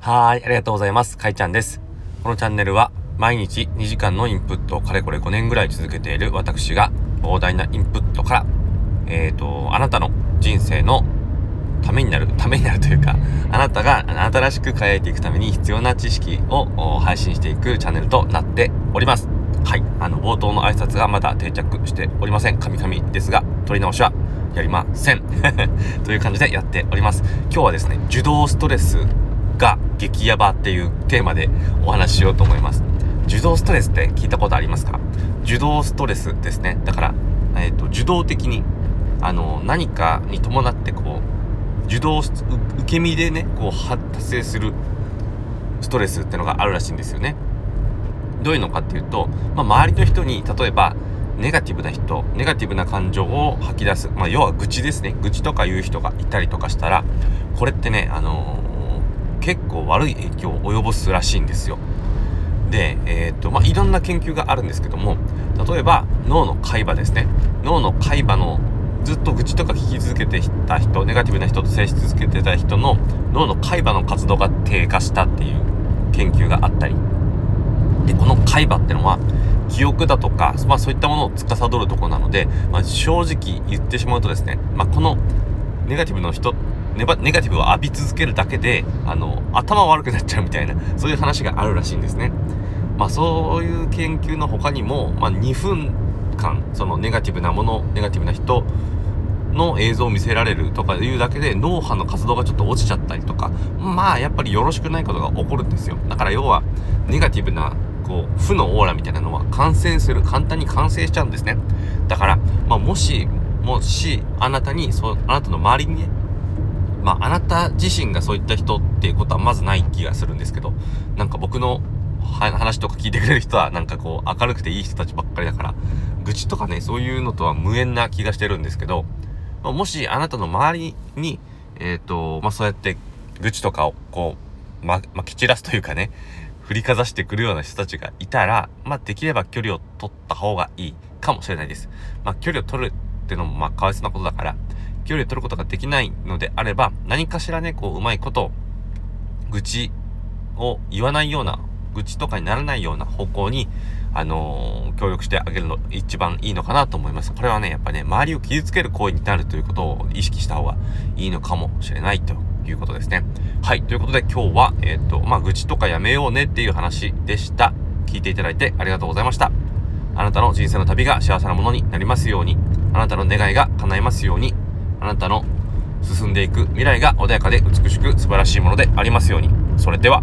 はい、ありがとうございます。かいちゃんです。このチャンネルは毎日2時間のインプットをかれこれ5年ぐらい続けている私が膨大なインプットから、えっ、ー、と、あなたの人生のためになる、ためになるというか、あなたが新しく輝いていくために必要な知識を配信していくチャンネルとなっております。はい、あの、冒頭の挨拶がまだ定着しておりません。神々ですが、取り直しはやりません。という感じでやっております。今日はですね、受動ストレスが激ヤバっていうテーマでお話ししようと思います。受動ストレスって聞いたことありますか？受動ストレスですね。だから、えっ、ー、と、受動的に、あの、何かに伴ってこう、受動、受け身でね、こう発生するストレスってのがあるらしいんですよね。どういうのかっていうと、まあ、周りの人に、例えば、ネガティブな人、ネガティブな感情を吐き出す。まあ、要は愚痴ですね。愚痴とか言う人がいたりとかしたら、これってね、あの結構悪い影響を及ぼすらしいんですよ。で、えー、っと、まあ、いろんな研究があるんですけども、例えば脳の海馬ですね。脳の海馬のずっと愚痴とか聞き続けてた人、ネガティブな人と接し続けてた人の脳の海馬の活動が低下したっていう研究があったり。で、この海馬ってのは、記憶だとか、まあそういったものを司るとこなので、まあ、正直言ってしまうとですね、まあこのネガティブの人ネバネガティブを浴び続けるだけで、あの、頭悪くなっちゃうみたいな、そういう話があるらしいんですね。まあそういう研究の他にも、まあ2分間、そのネガティブなもの、ネガティブな人の映像を見せられるとかいうだけで脳波の活動がちょっと落ちちゃったりとか、まあやっぱりよろしくないことが起こるんですよ。だから要は、ネガティブなこう負のオーラみたいなのは感染する簡単に感染しちゃうんですねだから、まあ、もしもしあなたにそあなたの周りにねまあ、あなた自身がそういった人っていうことはまずない気がするんですけど、なんか僕の話とか聞いてくれる人はなんかこう明るくていい人たちばっかりだから、愚痴とかね、そういうのとは無縁な気がしてるんですけど、ま、もしあなたの周りに、えっ、ー、と、まあ、そうやって愚痴とかをこう、ま、まき散らすというかね、振りかざしてくるような人たちがいたら、まあ、できれば距離を取った方がいいかもしれないです。まあ、距離を取るってのも、まあ、かわいそうなことだから、距離を取ることができないのであれば、何かしらね、こう、うまいこと、愚痴を言わないような、愚痴とかにならないような方向に、あのー、協力してあげるの一番いいのかなと思います。これはね、やっぱね、周りを傷つける行為になるということを意識した方がいいのかもしれないということですね。はい。ということで今日は、えっ、ー、と、まあ、愚痴とかやめようねっていう話でした。聞いていただいてありがとうございました。あなたの人生の旅が幸せなものになりますように、あなたの願いが叶いますように、あなたの進んでいく未来が穏やかで美しく素晴らしいものでありますように。それでは。